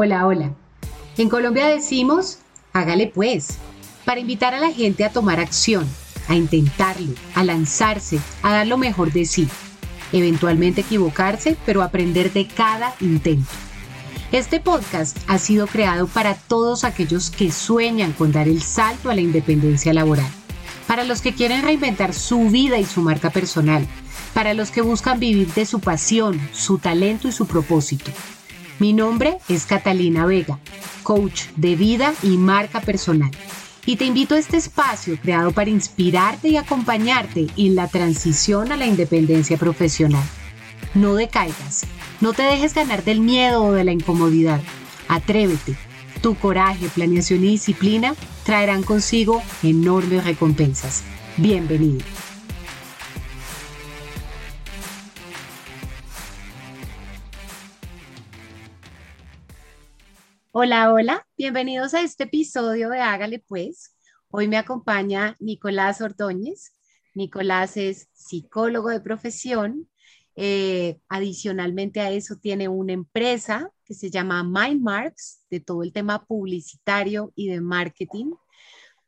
Hola, hola. En Colombia decimos, hágale pues, para invitar a la gente a tomar acción, a intentarlo, a lanzarse, a dar lo mejor de sí. Eventualmente equivocarse, pero aprender de cada intento. Este podcast ha sido creado para todos aquellos que sueñan con dar el salto a la independencia laboral, para los que quieren reinventar su vida y su marca personal, para los que buscan vivir de su pasión, su talento y su propósito. Mi nombre es Catalina Vega, coach de vida y marca personal. Y te invito a este espacio creado para inspirarte y acompañarte en la transición a la independencia profesional. No decaigas, no te dejes ganar del miedo o de la incomodidad. Atrévete. Tu coraje, planeación y disciplina traerán consigo enormes recompensas. Bienvenido. Hola, hola, bienvenidos a este episodio de Hágale pues. Hoy me acompaña Nicolás Ordóñez. Nicolás es psicólogo de profesión. Eh, adicionalmente a eso tiene una empresa que se llama Mindmarks de todo el tema publicitario y de marketing,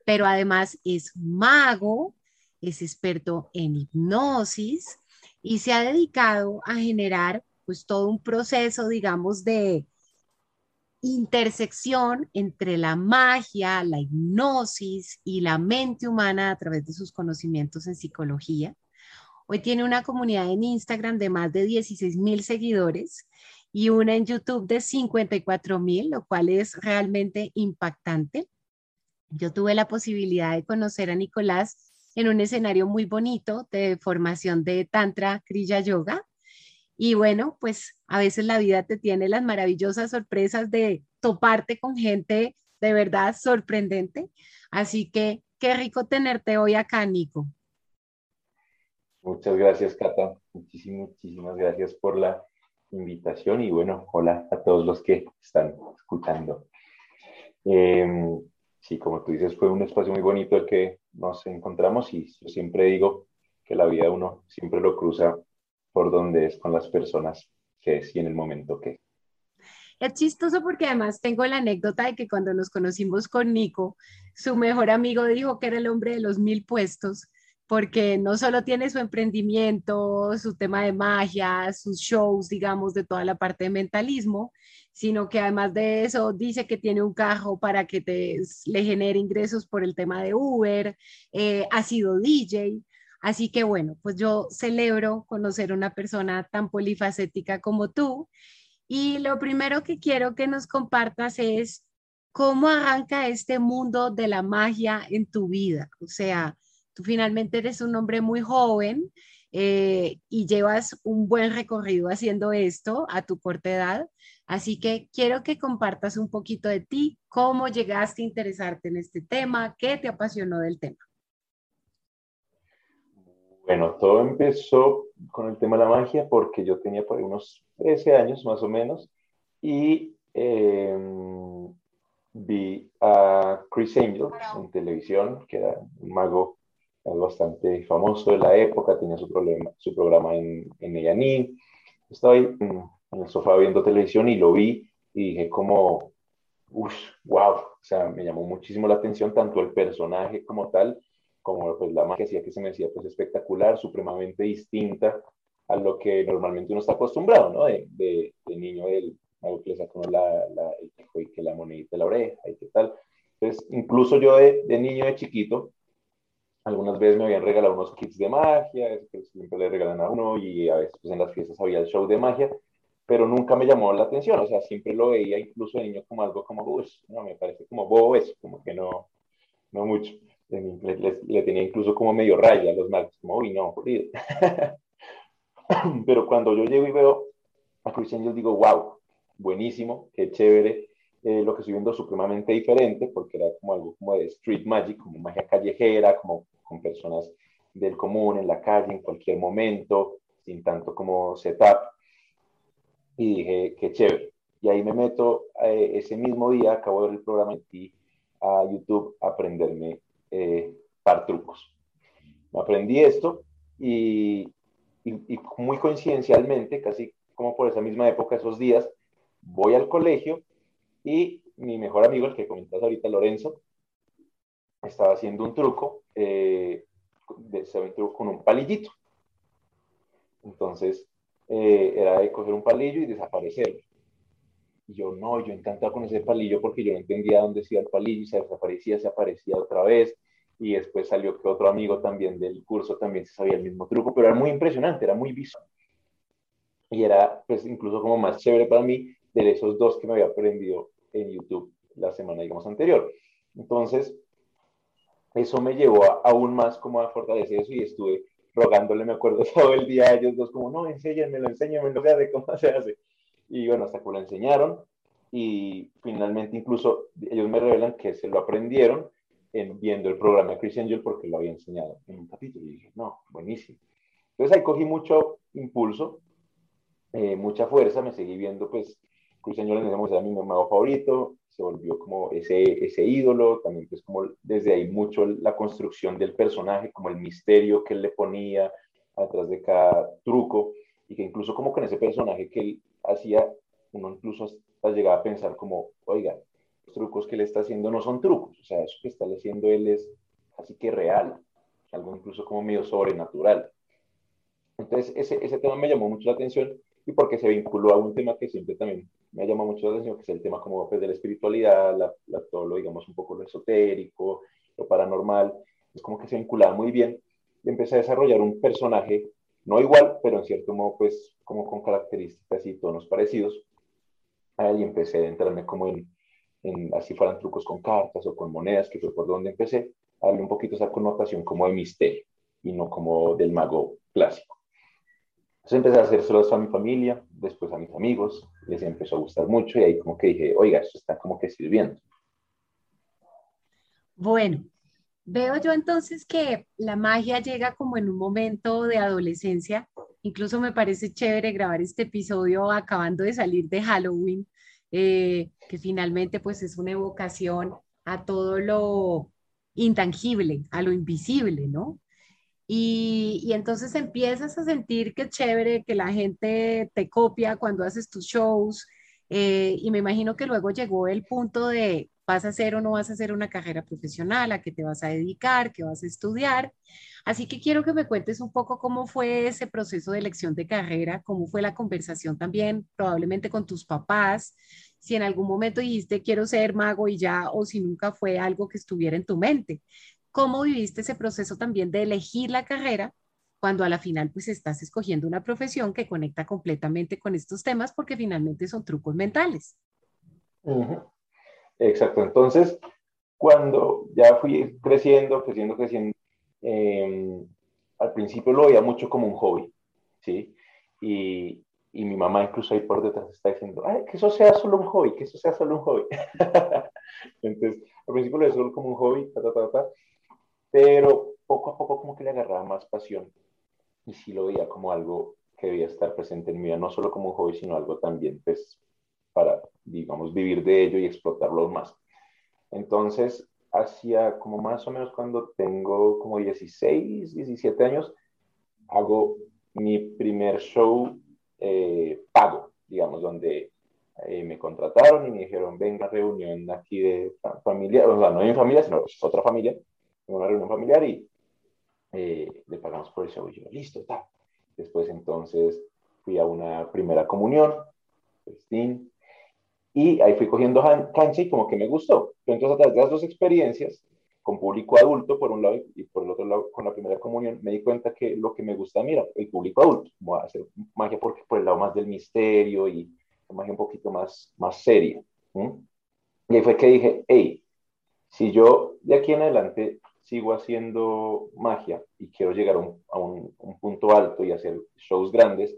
pero además es mago, es experto en hipnosis y se ha dedicado a generar pues todo un proceso, digamos, de intersección entre la magia, la hipnosis y la mente humana a través de sus conocimientos en psicología. Hoy tiene una comunidad en Instagram de más de 16 mil seguidores y una en YouTube de 54 mil, lo cual es realmente impactante. Yo tuve la posibilidad de conocer a Nicolás en un escenario muy bonito de formación de Tantra Kriya Yoga y bueno, pues a veces la vida te tiene las maravillosas sorpresas de toparte con gente de verdad sorprendente. Así que qué rico tenerte hoy acá, Nico. Muchas gracias, Cata. Muchísimas, gracias por la invitación y bueno, hola a todos los que están escuchando. Em, sí, como tú dices, fue un espacio muy bonito el que nos encontramos y yo siempre digo que la vida uno siempre lo cruza por donde es con las personas que es y en el momento que. Es chistoso porque además tengo la anécdota de que cuando nos conocimos con Nico, su mejor amigo dijo que era el hombre de los mil puestos, porque no solo tiene su emprendimiento, su tema de magia, sus shows, digamos, de toda la parte de mentalismo, sino que además de eso dice que tiene un carro para que te, le genere ingresos por el tema de Uber, eh, ha sido DJ, Así que bueno, pues yo celebro conocer una persona tan polifacética como tú. Y lo primero que quiero que nos compartas es cómo arranca este mundo de la magia en tu vida. O sea, tú finalmente eres un hombre muy joven eh, y llevas un buen recorrido haciendo esto a tu corta edad. Así que quiero que compartas un poquito de ti, cómo llegaste a interesarte en este tema, qué te apasionó del tema. Bueno, todo empezó con el tema de la magia porque yo tenía por ahí unos 13 años más o menos y em, vi a Chris Angel en televisión, que era un mago bastante famoso de la época, tenía su, problema, su programa en, en Estaba ahí en, el sofá viendo televisión y lo vi y dije como, uff, wow, o sea, me llamó muchísimo la atención tanto el personaje como tal, como pues la magia que se me decía pues espectacular, supremamente distinta a lo que normalmente uno está acostumbrado, ¿no? De, de, niño, el, algo que le sacó la, la, el, que la monedita de la oreja y qué tal. Entonces, incluso yo de, de niño, de chiquito, algunas veces me habían regalado unos kits de magia, siempre le regalan a uno, y a veces pues, en las fiestas había el show de magia, pero nunca me llamó la atención, o sea, siempre lo veía incluso de niño como algo como, uy, no, me parece como bobo eso, como que no, no mucho. Le, le, tenía incluso como medio raya a los marcos, como, uy, no, jodido. pero cuando yo llego y veo a Christian, yo digo, wow, buenísimo, qué chévere, eh, lo que estoy viendo supremamente diferente, porque era como algo como de street magic, como magia callejera, como con personas del común, en la calle, en cualquier momento, sin tanto como setup. Y dije, qué chévere. Y ahí me meto, eh, ese mismo día, acabo de ver el programa y a YouTube aprenderme eh, par trucos. Aprendí esto y, muy coincidencialmente, casi como por esa misma época, esos días, voy al colegio y mi mejor amigo, el que comentas ahorita, Lorenzo, estaba haciendo un truco, eh, de, un truco con un palillito. Entonces, eh, era de coger un palillo y desaparecerlo. Y yo, no, yo encantado con ese palillo porque yo no entendía dónde se iba el palillo, se desaparecía, se aparecía otra vez. Y después salió que otro amigo también del curso también se sabía el mismo truco, pero era muy impresionante, era muy visual. Y era, pues, incluso como más chévere para mí de esos dos que me había aprendido en YouTube la semana, digamos, anterior. Entonces, eso me llevó aún más como a fortalecer eso y estuve rogándole, me acuerdo, todo el día a ellos dos como, no, enséñenmelo, enséñenmelo, cómo se hace. Y bueno, hasta que lo enseñaron y finalmente incluso ellos me revelan que se lo aprendieron en, viendo el programa de Chris Angel porque lo había enseñado en un capítulo. Y dije, no, buenísimo. Entonces ahí cogí mucho impulso, eh, mucha fuerza, me seguí viendo pues Cruz Señor en era mi mago favorito, se volvió como ese, ese ídolo, también pues como desde ahí mucho la construcción del personaje, como el misterio que él le ponía atrás de cada truco, y que incluso como con ese personaje que él hacía, uno incluso hasta llegaba a pensar como, oiga, los trucos que él está haciendo no son trucos, o sea, eso que está haciendo él es así que real, algo incluso como medio sobrenatural. Entonces, ese, ese tema me llamó mucho la atención y porque se vinculó a un tema que siempre también me ha llamado mucho la atención, que es el tema como pues, de la espiritualidad, la, todo lo, digamos, un poco lo esotérico, lo paranormal, es como que se vinculaba muy bien y empecé a desarrollar un personaje, no igual, pero en cierto modo, pues, como con características y tonos parecidos, y empecé a entrarme como en, en, así fueran trucos con cartas o con monedas, que fue por donde empecé, a darle un poquito esa connotación como de misterio y no como del mago clásico. Entonces empecé a hacérselos a mi familia, después a mis amigos, les empezó a gustar mucho y ahí como que dije, oiga, esto está como que sirviendo. Bueno, veo yo entonces que la magia llega como en un momento de adolescencia. Incluso me parece chévere grabar este episodio acabando de salir de Halloween, eh, que finalmente pues es una evocación a todo lo intangible, a lo invisible, ¿no? Y, entonces empiezas a sentir que es chévere, que la gente te copia cuando haces tus shows. Eh, y me imagino que luego llegó el punto de vas a hacer o no vas a hacer una carrera profesional, a qué te vas a dedicar, qué vas a estudiar. Así que quiero que me cuentes un poco cómo fue ese proceso de elección de carrera, cómo fue la conversación también, probablemente con tus papás, si en algún momento dijiste quiero ser mago y ya, o si nunca fue algo que estuviera en tu mente. ¿Cómo viviste ese proceso también de elegir la carrera cuando a la final pues estás escogiendo una profesión que conecta completamente con estos temas porque finalmente son trucos mentales? Exacto, entonces cuando ya fui creciendo, creciendo, creciendo, em, al principio lo veía mucho como un hobby, ¿sí? Y, y mi mamá incluso ahí por detrás está diciendo, Ay, que eso sea solo un hobby, que eso sea solo un hobby. Entonces, al principio lo veía solo como un hobby, ta, ta, ta, ta pero poco a poco como que le agarraba más pasión y sí lo veía como algo que debía estar presente en mi vida, no solo como un hobby, sino algo también, pues, para, digamos, vivir de ello y explotarlo más. Entonces, hacía como más o menos cuando tengo como 16, 17 años, hago mi primer show eh, pago, digamos, donde eh, me contrataron y me dijeron, venga, reunión aquí de familia, o sea, no en familia, sino otra familia, una reunión familiar y eh, le pagamos por el show. Y yo, listo, está. Después entonces fui a una primera comunión, y ahí fui cogiendo cancha y como que me gustó. Entonces, a través de las dos experiencias, con público adulto por un lado y por el otro lado con la primera comunión, me di cuenta que lo que me gusta a mí era el público adulto, como hacer magia porque por el lado más del misterio y magia un poquito más, más seria. Y ahí fue que dije, hey, si yo de aquí en adelante sigo haciendo magia y quiero llegar a un, punto alto y hacer shows grandes,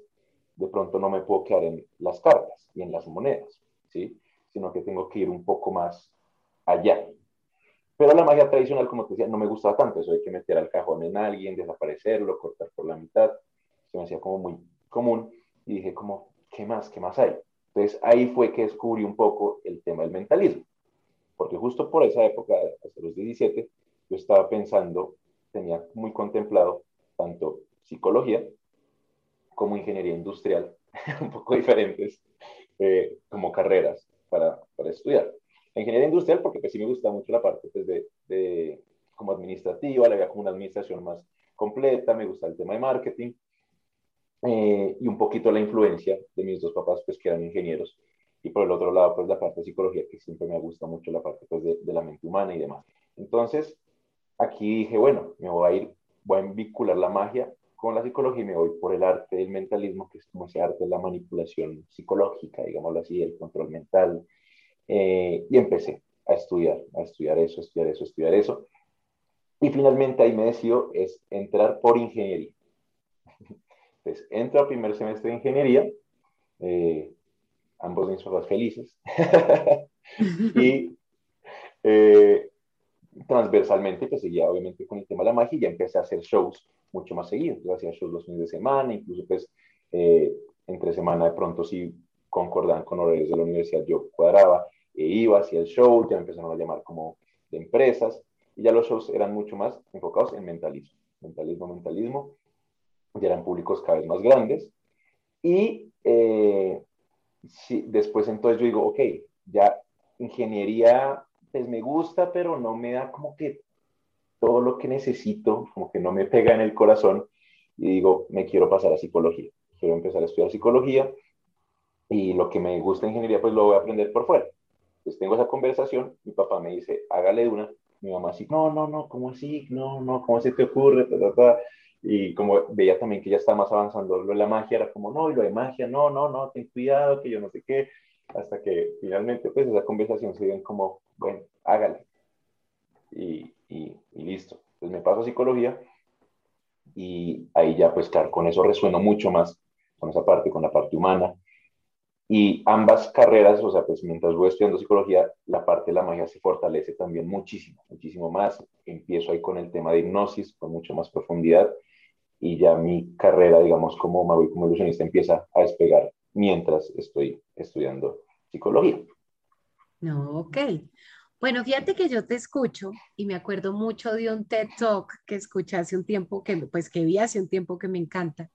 de pronto no me puedo quedar en las cartas y en las monedas, ¿sí? Sino que tengo que ir un poco más allá. Pero la magia tradicional, como te decía, no me gustaba tanto. Eso hay que meter al cajón en alguien, desaparecerlo, cortar por la mitad. Se me hacía como muy común. Y dije como, ¿qué más? ¿Qué más hay? Entonces ahí fue que descubrí un poco el tema del mentalismo. Porque justo por esa época, hasta los 17, yo estaba pensando, tenía muy contemplado tanto psicología como ingeniería industrial, un poco diferentes eh, como carreras para, para estudiar. La ingeniería industrial, porque pues, sí me gusta mucho la parte pues, de, de, como administrativa, le había como una administración más completa, me gusta el tema de marketing eh, y un poquito la influencia de mis dos papás, pues que eran ingenieros. Y por el otro lado, pues la parte de psicología, que siempre me gusta mucho la parte pues, de, de la mente humana y demás. Entonces, aquí dije, bueno, me voy a ir, voy a vincular la magia con la psicología y me voy por el arte del mentalismo, que es como ese arte de la manipulación psicológica, digámoslo así, el control mental, eh, y empecé a estudiar, a estudiar eso, estudiar eso, estudiar eso. Y finalmente ahí me decido es entrar por ingeniería. Entonces, entro al primer semestre de ingeniería, eh, ambos mis papás felices, y eh, transversalmente, pues seguía obviamente con el tema de la magia y ya empecé a hacer shows mucho más seguidos. Yo hacía shows los fines de semana, incluso pues entre semana de pronto sí concordaban con horarios de la universidad, yo cuadraba e iba hacia el show, ya me empezaron a llamar como de empresas, y ya los shows eran mucho más enfocados en mentalismo, mentalismo, mentalismo, ya eran públicos cada vez más grandes, y eh, después entonces yo digo, ok, ya ingeniería, pues me gusta, pero no me da como que todo lo que necesito, como que no me pega en el corazón, y digo, me quiero pasar a psicología, quiero empezar a estudiar psicología, y lo que me gusta en ingeniería, pues lo voy a aprender por fuera. Entonces tengo esa conversación, mi papá me dice, hágale una, mi mamá así, no, no, no, ¿cómo así? No, no, ¿cómo se te ocurre? Y como veía también que ya está más avanzando lo de la magia, era como, no, y lo de magia, no, no, no, ten cuidado, que yo no sé qué, hasta que finalmente, pues esa conversación se dio como, bueno, hágale. Y, y, listo. Entonces me paso a psicología y ahí ya, pues con eso resueno mucho más, con esa parte, con la parte humana, y ambas carreras, o sea, pues mientras voy estudiando psicología, la parte de la magia se fortalece también muchísimo, muchísimo más. Empiezo ahí con el tema de hipnosis, con mucho más profundidad, y ya mi carrera, digamos, como mago y como ilusionista empieza a despegar mientras estoy estudiando psicología. No, ok. Bueno, fíjate que yo te escucho y me acuerdo mucho de un TED Talk que escuché hace un tiempo, que pues que vi hace un tiempo que me encanta,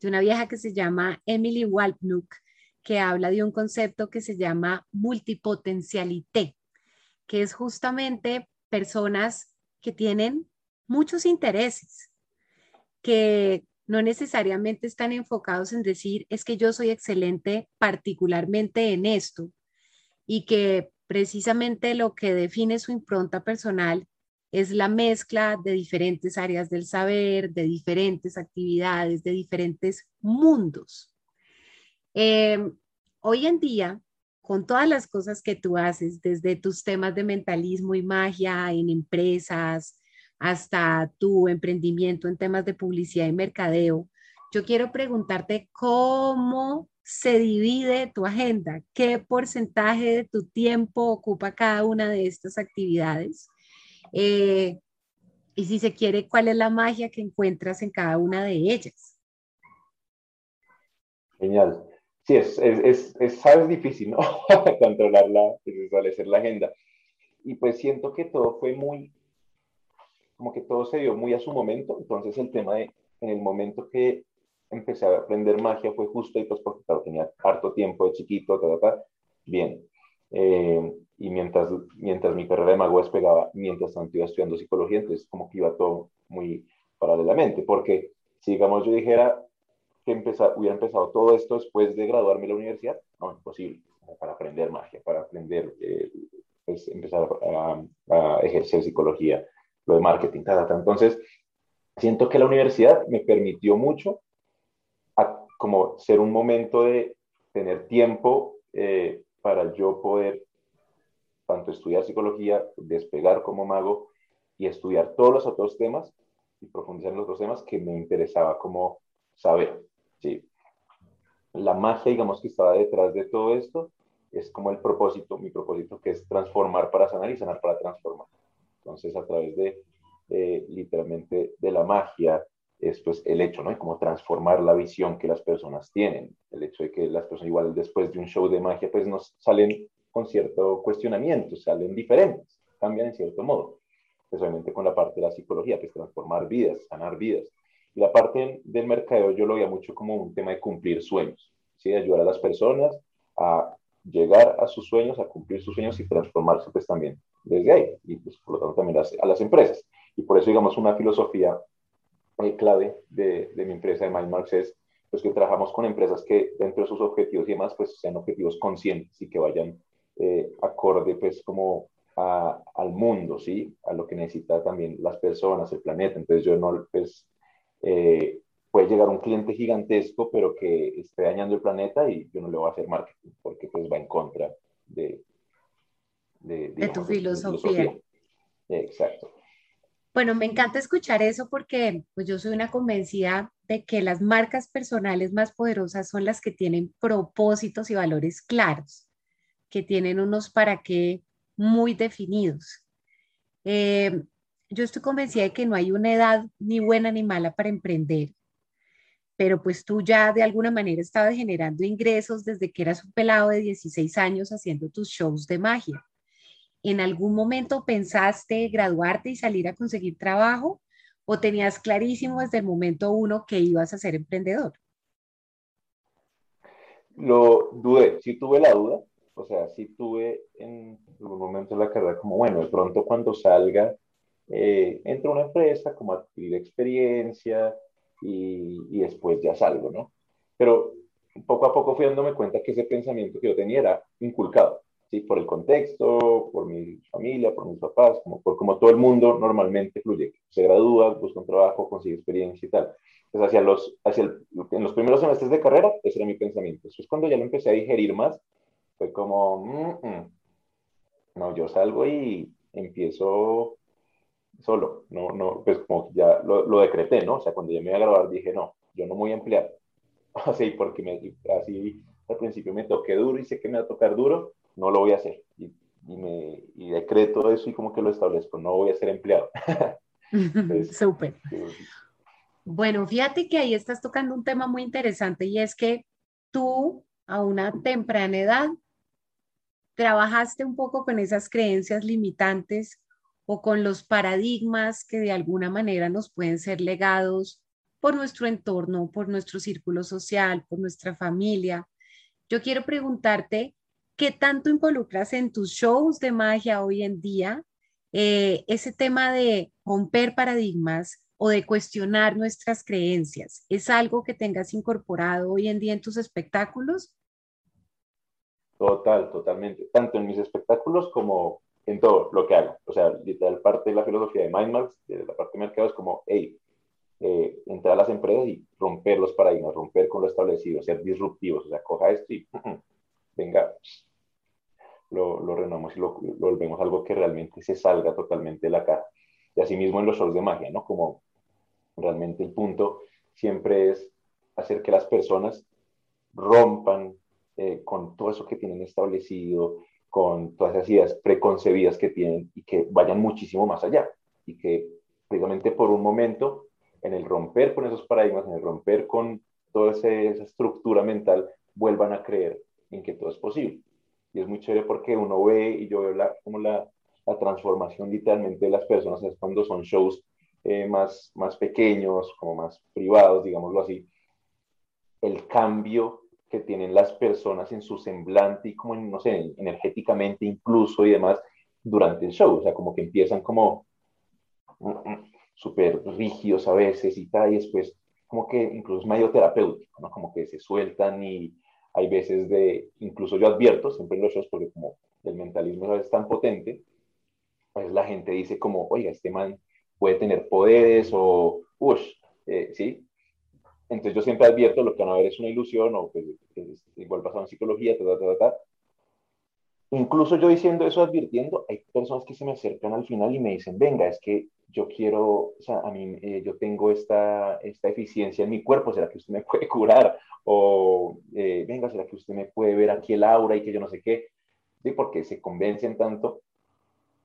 de una vieja que se llama Emily Walpnuk, que habla de un concepto que se llama multipotencialité, que es justamente personas que tienen muchos intereses, que no necesariamente están enfocados en decir, es que yo soy excelente particularmente en esto, y que precisamente lo que define su impronta personal es la mezcla de diferentes áreas del saber, de diferentes actividades, de diferentes mundos. Em, hoy en día, con todas las cosas que tú haces, desde tus temas de mentalismo y magia en empresas hasta tu emprendimiento en temas de publicidad y mercadeo, yo quiero preguntarte cómo se divide tu agenda, qué porcentaje de tu tiempo ocupa cada una de estas actividades. Eh, y si se quiere, cuál es la magia que encuentras en cada una de ellas. Genial. Sí, es, es, es, sabes, difícil, ¿no? Controlarla, establecer la agenda. Y pues siento que todo fue muy, como que todo se dio muy a su momento. Entonces el tema de, en el momento que empecé a aprender magia fue justo y pues porque tenía harto tiempo de chiquito, ta, bien. Eh, y mientras, mientras mi carrera de mago despegaba, mientras tanto iba estudiando psicología, entonces como que iba todo muy paralelamente, porque si digamos yo dijera que empezar, hubiera empezado todo esto después de graduarme en la universidad, no, imposible, para aprender magia, para aprender, eh, pues empezar a, a, ejercer psicología, lo de marketing, ta, entonces siento que la universidad me permitió mucho como ser un momento de tener tiempo eh, para yo poder tanto estudiar psicología, despegar como mago y estudiar todos los otros temas y profundizar en los otros temas que me interesaba como saber. ¿sí? La magia, digamos, que estaba detrás de todo esto es como el propósito, mi propósito, que es transformar para sanar y sanar para transformar. Entonces, a través de, eh, literalmente, de la magia, es pues el hecho, ¿no? Y cómo transformar la visión que las personas tienen. El hecho de que las personas igual después de un show de magia pues nos salen con cierto cuestionamiento, salen diferentes, cambian en cierto modo. Especialmente con la parte de la psicología, que es transformar vidas, sanar vidas. Y la parte del mercadeo yo lo veía mucho como un tema de cumplir sueños, ¿sí? ayudar a las personas a llegar a sus sueños, a cumplir sus sueños y transformarse pues también desde ahí, y pues por lo tanto también a las empresas. Y por eso digamos una filosofía clave de, de, mi empresa de MindMarks es pues, que trabajamos con empresas que dentro de sus objetivos y demás pues sean objetivos conscientes y que vayan eh, acorde pues como a, al mundo, ¿sí? A lo que necesitan también las personas, el planeta. Entonces yo no, pues, eh, puede llegar un cliente gigantesco pero que esté dañando el planeta y yo no le voy a hacer marketing porque pues va en contra de... De, de tu filosofía. filosofía. Exacto. Bueno, me encanta escuchar eso porque pues yo soy una convencida de que las marcas personales más poderosas son las que tienen propósitos y valores claros, que tienen unos para qué muy definidos. Eh, yo estoy convencida de que no hay una edad ni buena ni mala para emprender, pero pues tú ya de alguna manera estabas generando ingresos desde que eras un pelado de 16 años haciendo tus shows de magia. ¿En algún momento pensaste graduarte y salir a conseguir trabajo o tenías clarísimo desde el momento uno que ibas a ser emprendedor? Lo dudé, sí tuve la duda, o sea, sí tuve en algún momento de la carrera como, bueno, de pronto cuando salga, eh, entro a una empresa, como adquirir experiencia y, y después ya salgo, ¿no? Pero poco a poco fui dándome cuenta que ese pensamiento que yo tenía era inculcado. ¿Sí? por el contexto, por mi familia, por mis papás, como, por como todo el mundo normalmente fluye. Se gradúa, busca un trabajo, consigue experiencia y tal. Entonces, hacia los, hacia el, en los primeros semestres de carrera, ese era mi pensamiento. Después, cuando ya lo empecé a digerir más, fue como, mm, mm, no, yo salgo y empiezo solo, no, no, pues como ya lo, lo, decreté, ¿no? O sea, cuando ya me iba a grabar dije, no, yo no voy a emplear. Así, porque me, así al principio me toqué duro y sé que me va a tocar duro, no lo voy a hacer. Y, y, me, y decreto eso y como que lo establezco, no voy a ser empleado. Súper. Bueno, fíjate que ahí estás tocando un tema muy interesante y es que tú a una temprana edad trabajaste un poco con esas creencias limitantes o con los paradigmas que de alguna manera nos pueden ser legados por nuestro entorno, por nuestro círculo social, por nuestra familia. Yo quiero preguntarte ¿Qué tanto involucras en tus shows de magia hoy en día eh, ese tema de romper paradigmas o de cuestionar nuestras creencias? ¿Es algo que tengas incorporado hoy en día en tus espectáculos? Total, totalmente. Tanto en mis espectáculos como en todo lo que hago. O sea, literal parte de la filosofía de Mindmax, de la parte de mercado, es como, hey, eh, entrar a las empresas y romper los paradigmas, romper con lo establecido, ser disruptivos. O sea, coja esto y venga, lo, lo y lo, volvemos algo que realmente se salga totalmente de la caja. Y asimismo en los shows de magia, ¿no? Como realmente el punto siempre es hacer que las personas rompan eh, con todo eso que tienen establecido, con todas esas ideas preconcebidas que tienen y que vayan muchísimo más allá y que precisamente por un momento, en el romper con esos paradigmas, en el romper con toda esa estructura mental, vuelvan a creer en que todo es posible. Y es muy chévere porque uno ve y yo veo la, como la, la transformación literalmente de las personas, es cuando son shows eh, más, más pequeños, como más privados, digámoslo así, el cambio que tienen las personas en su semblante y como, en, no sé, energéticamente incluso y demás durante el show, o sea, como que empiezan como mm, mm, súper rígidos a veces y tal, y después como que incluso es medio terapéutico, ¿no? Como que se sueltan y hay veces de, incluso yo advierto siempre los shows, porque como el mentalismo es tan potente, pues la gente dice como, oiga, este man puede tener poderes o, uff, eh, ¿sí? Entonces yo siempre advierto lo que van a ver es una ilusión o pues, igual basado en psicología, ta, ta, ta, Incluso yo diciendo eso, advirtiendo, hay personas que se me acercan al final y me dicen, venga, es que yo quiero, o sea, a mí, eh, yo tengo esta, esta eficiencia en mi cuerpo, ¿será que usted me puede curar? O, eh, venga, ¿será que usted me puede ver aquí el aura y que yo no sé qué? Sí, porque se convencen tanto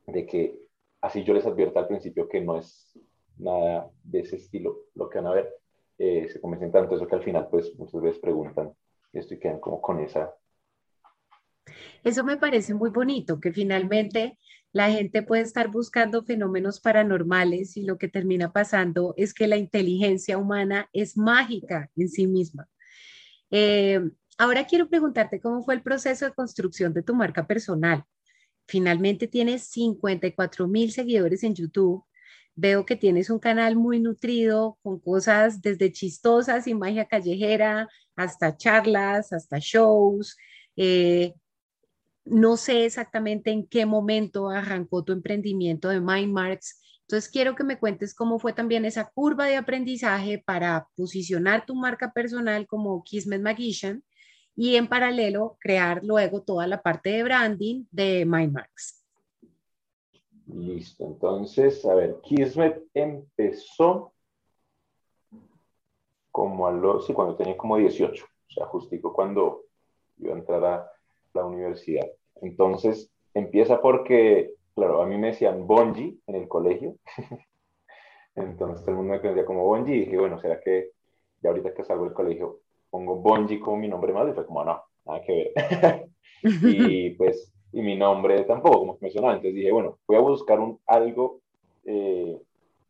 de que, así yo les advierto al principio que no es nada de ese estilo lo que van a ver, eh, se convencen tanto eso que al final, pues, muchas veces preguntan esto y quedan como con esa eso me parece muy bonito, que finalmente la gente puede estar buscando fenómenos paranormales y lo que termina pasando es que la inteligencia humana es mágica en sí misma. Eh, ahora quiero preguntarte cómo fue el proceso de construcción de tu marca personal. Finalmente tienes 54 mil seguidores en YouTube. Veo que tienes un canal muy nutrido con cosas desde chistosas y magia callejera hasta charlas, hasta shows. Eh, no sé exactamente en qué momento arrancó tu emprendimiento de Mindmarks. Entonces, quiero que me cuentes cómo fue también esa curva de aprendizaje para posicionar tu marca personal como Kismet Magician y en paralelo crear luego toda la parte de branding de Mindmarks. Listo, entonces, a ver, Kismet empezó como a los, sí, cuando tenía como 18, o sea, justico cuando iba a entrar a la universidad. Entonces, empieza porque, claro, a mí me decían Bonji en el colegio. Entonces, todo el mundo me conocía como Bonji y dije, bueno, ¿será que ya ahorita que salgo del colegio pongo Bonji como mi nombre más? Y fue como, no, nada que ver. y pues, y mi nombre tampoco, como que me sonaba. Entonces dije, bueno, voy a buscar un algo, eh,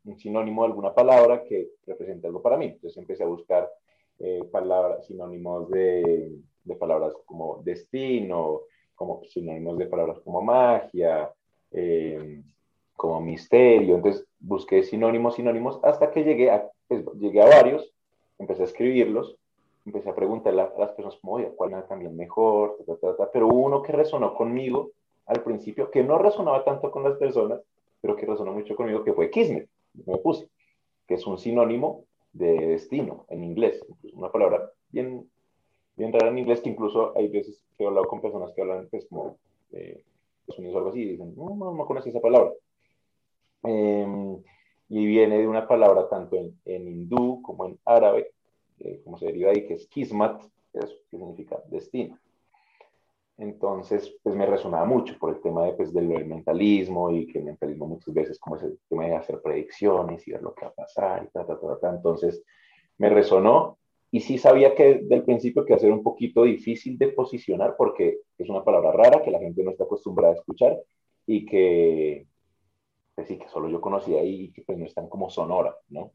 un sinónimo de alguna palabra que represente algo para mí. Entonces empecé a buscar eh, palabras, sinónimos de, de palabras como destino, como sinónimos de palabras como magia, eh, como misterio. Entonces busqué sinónimos, sinónimos, hasta que llegué a, pues, llegué a varios, empecé a escribirlos, empecé a preguntarle a las personas como, oye, ¿cuál era también mejor? Pero uno que resonó conmigo al principio, que no resonaba tanto con las personas, pero que resonó mucho conmigo, que fue Kismet, me puse, que es un sinónimo de destino en inglés, una palabra bien bien rara en inglés, que incluso hay veces que he hablado con personas que hablan pues como eh, Unidos o algo así, y dicen, no, no, no conoces esa palabra. Em, y viene de una palabra tanto en, en hindú como en árabe, eh, como se deriva ahí, que es kismat, que, significa destino. Entonces, pues me resonaba mucho por el tema de, pues, del mentalismo y que el mentalismo muchas veces como ese tema de hacer predicciones y ver lo que va a pasar y ta, ta, ta, ta. Entonces, me resonó y sí sabía que del principio que iba a ser un poquito difícil de posicionar porque es una palabra rara que la gente no está acostumbrada a escuchar y que, pues sí, que solo yo conocía y que pues no están como sonora, ¿no?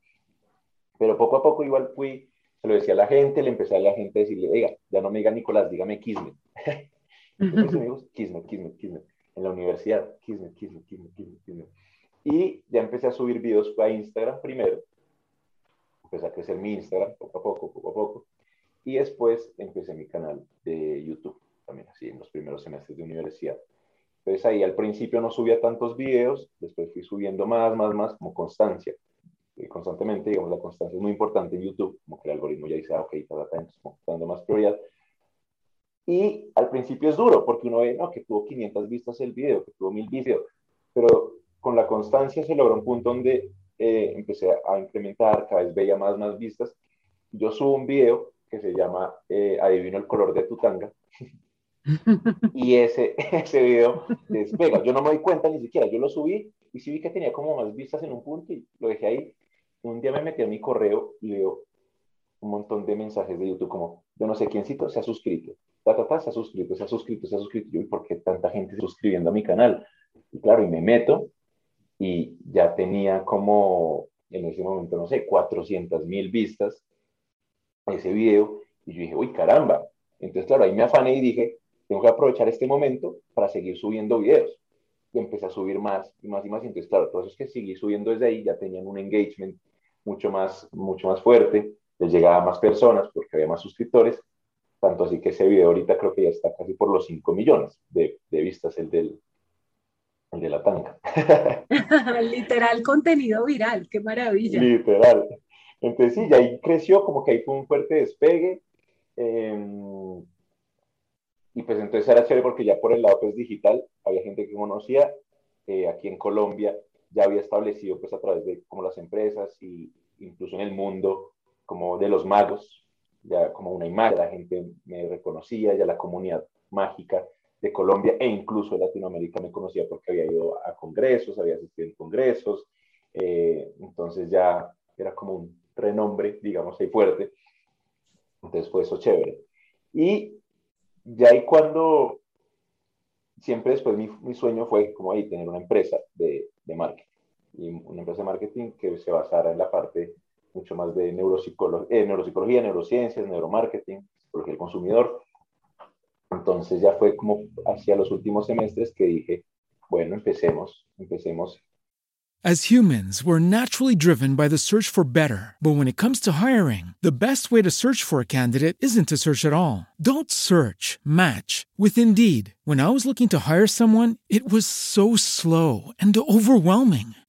Pero poco a poco igual fui, se lo decía a la gente, le empecé a la gente a decirle, oiga, ya no me diga Nicolás, dígame Kismet. Entonces me dijo, Kismet, Kismet, Kismet. En la universidad, Kismet, Kismet, Kismet, Kismet, Kismet. Y ya empecé a subir videos a Instagram primero empecé a crecer mi Instagram poco a poco, poco a poco. Y después empecé mi canal de YouTube, también así en los primeros semestres de universidad. Entonces ahí al principio no subía tantos videos, después fui subiendo más, más, más, como constancia. Y constantemente, digamos, la constancia es muy importante en YouTube, como que el algoritmo ya dice, ah, ok, está, dando más prioridad. Y al principio es duro, porque uno ve, no, que tuvo 500 vistas el video, que tuvo 1000 videos, pero con la constancia se logra un punto donde eh, empecé a incrementar, cada vez veía más, más vistas. Yo subo un video que se llama eh, Adivino el color de tu tanga. y ese, ese video despega. Yo no me doy cuenta ni siquiera, yo lo subí y sí vi que tenía como más vistas en un punto y lo dejé ahí. Un día me metí a mi correo y veo un montón de mensajes de YouTube como, yo no sé quiéncito se ha suscrito, ta, ta, ta, se ha suscrito, se ha suscrito, se ha suscrito. Yo, ¿y por qué tanta gente suscribiendo a mi canal? Y claro, y me meto y ya tenía como, en ese momento, no sé, 400 mil vistas ese video. Y yo dije, uy, caramba. Entonces, claro, ahí me afané y dije, tengo que aprovechar este momento para seguir subiendo videos. Y empecé a subir más y más y más. Entonces, claro, todos esos que seguí subiendo desde ahí ya tenían un engagement mucho más, mucho más fuerte les llegaba a más personas porque había más suscriptores, tanto así que ese video ahorita creo que ya está casi por los 5 millones de, de vistas, el, del, el de la tanga. Literal contenido viral, qué maravilla. Literal. Entonces sí, y ahí creció, como que ahí fue un fuerte despegue. Eh, y pues entonces era chévere porque ya por el lado pues digital había gente que conocía. Eh, aquí en Colombia ya había establecido pues a través de como las empresas y incluso en el mundo como de los magos, ya como una imagen, la gente me reconocía, ya la comunidad mágica de Colombia e incluso de Latinoamérica me conocía porque había ido a congresos, había asistido a congresos, eh, entonces ya era como un renombre, digamos, ahí fuerte. Entonces fue eso chévere. Y ya ahí cuando, siempre después mi, mi sueño fue como ahí tener una empresa de, de marketing, y una empresa de marketing que se basara en la parte mucho más de neuropsicología, eh, neuropsicología, neurociencias, neuromarketing, psicología del consumidor. Entonces ya fue como hacia los últimos semestres que dije, bueno, empecemos, empecemos. As humans, we're naturally driven by the search for better. But when it comes to hiring, the best way to search for a candidate isn't to search at all. Don't search, match with Indeed. When I was looking to hire someone, it was so slow and overwhelming.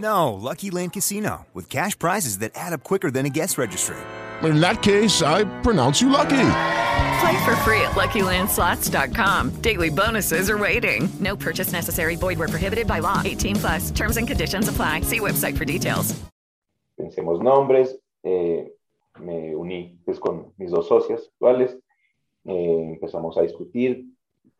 No, Lucky Land Casino, with cash prizes that add up quicker than a guest registry. In that case, I pronounce you lucky. Play for free at LuckyLandSlots.com. Daily bonuses are waiting. No purchase necessary. Void where prohibited by law. 18 plus. Terms and conditions apply. See website for details. Pensemos nombres. Eh, me uní pues, con mis dos socias actuales. Eh, empezamos a discutir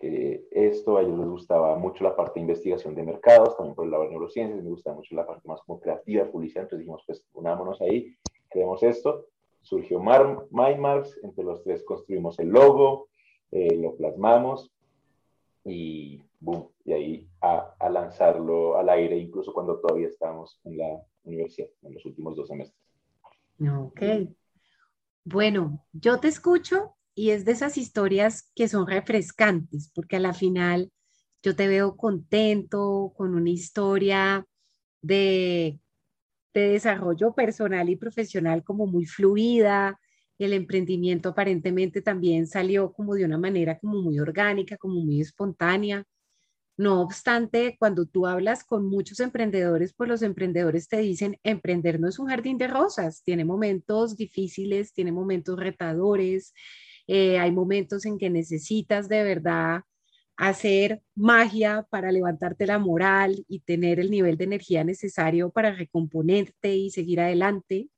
eh, esto, a ellos les gustaba mucho la parte de investigación de mercados, también por el lado de neurociencias, me gusta mucho la parte más como creativa, publicidad, entonces dijimos, pues unámonos ahí, creemos esto, surgió Mar MyMarks, entre los tres construimos el logo, eh, lo plasmamos y boom, y ahí a, a, lanzarlo al aire, incluso cuando todavía estábamos en la universidad, en los últimos dos semestres. Ok. Bueno, yo te escucho y es de esas historias que son refrescantes, porque a la final yo te veo contento con una historia de, de desarrollo personal y profesional como muy fluida. El emprendimiento aparentemente también salió como de una manera como muy orgánica, como muy espontánea. No obstante, cuando tú hablas con muchos emprendedores, pues los emprendedores te dicen, emprender no es un jardín de rosas, tiene momentos difíciles, tiene momentos retadores, eh, hay momentos en que necesitas de verdad hacer magia para levantarte la moral y tener el nivel de energía necesario para recomponerte y seguir adelante.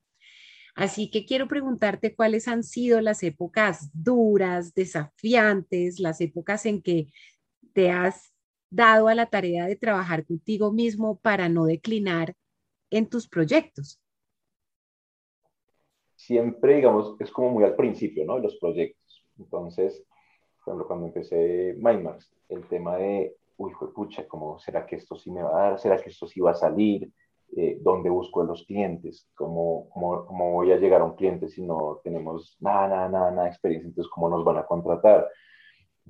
Así que quiero preguntarte cuáles han sido las épocas duras, desafiantes, las épocas en que te has dado a la tarea de trabajar contigo mismo para no declinar en tus proyectos siempre, digamos, es como muy al principio, ¿no? Los proyectos. Entonces, ejemplo, cuando empecé Mindmax, el tema de uy, pucha, ¿cómo será que esto sí me va a dar? ¿Será que esto sí va a salir? Eh, ¿Dónde busco a los clientes? ¿Cómo, ¿Cómo, cómo, voy a llegar a un cliente si no tenemos nada, nada, nada, nada de experiencia? Entonces, ¿cómo nos van a contratar?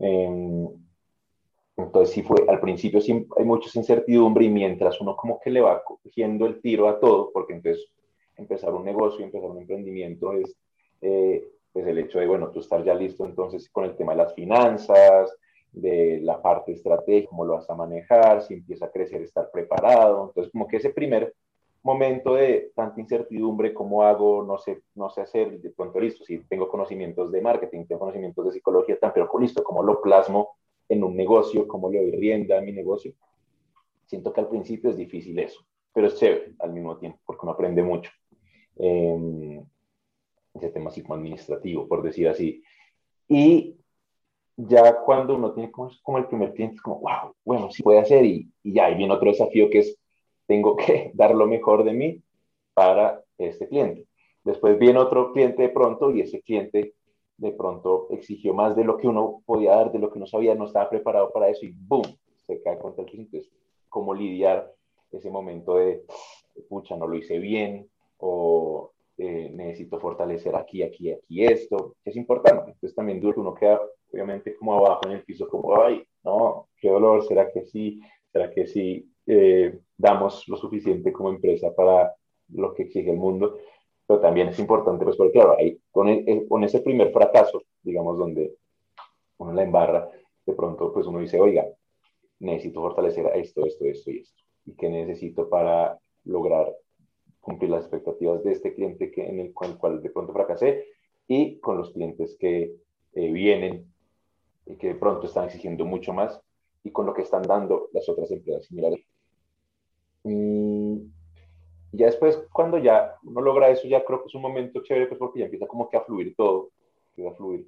Eh, entonces, sí fue, al principio sí hay mucha incertidumbre y mientras uno como que le va cogiendo el tiro a todo, porque entonces empezar un negocio, empezar un emprendimiento es eh, pues el hecho de, bueno, tú estar ya listo entonces con el tema de las finanzas, de la parte estratégica, cómo lo vas a manejar, si empieza a crecer, estar preparado. Entonces, como que ese primer momento de tanta incertidumbre, cómo hago, no sé, no sé hacer, de pronto listo, si tengo conocimientos de marketing, tengo conocimientos de psicología, tan, pero listo, cómo lo plasmo en un negocio, cómo le doy rienda a mi negocio. Siento que al principio es difícil eso, pero es chévere al mismo tiempo, porque uno aprende mucho. Eh, ese tema administrativo, por decir así. Y ya cuando uno tiene como, el primer cliente, es como, wow, bueno, sí puede hacer, y, y ya, y viene otro desafío que es, tengo que dar lo mejor de mí para este cliente. Después viene otro cliente de pronto y ese cliente de pronto exigió más de lo que uno podía dar, de lo que uno sabía, no estaba preparado para eso y ¡boom! Se cae contra el cliente. Entonces, ¿cómo lidiar ese momento de, pucha, no lo hice bien o eh, necesito fortalecer aquí, aquí, aquí esto, que es importante. Entonces también duro, uno queda obviamente como abajo en el piso, como, ay, no, qué dolor, ¿será que sí? ¿Será que sí eh, damos lo suficiente como empresa para lo que exige el mundo? Pero también es importante, pues, porque claro, ahí, con, con ese primer fracaso, digamos, donde uno la embarra, de pronto, pues uno dice, oiga, necesito fortalecer esto, esto, esto y esto. ¿Y qué necesito para lograr cumplir las expectativas de este cliente que, en el, cual de pronto fracasé y con los clientes que eh, vienen y que de pronto están exigiendo mucho más y con lo que están dando las otras empresas similares. Y ya después, cuando ya uno logra eso, ya creo que es un momento chévere, pues porque ya empieza como que a fluir todo, empieza a fluir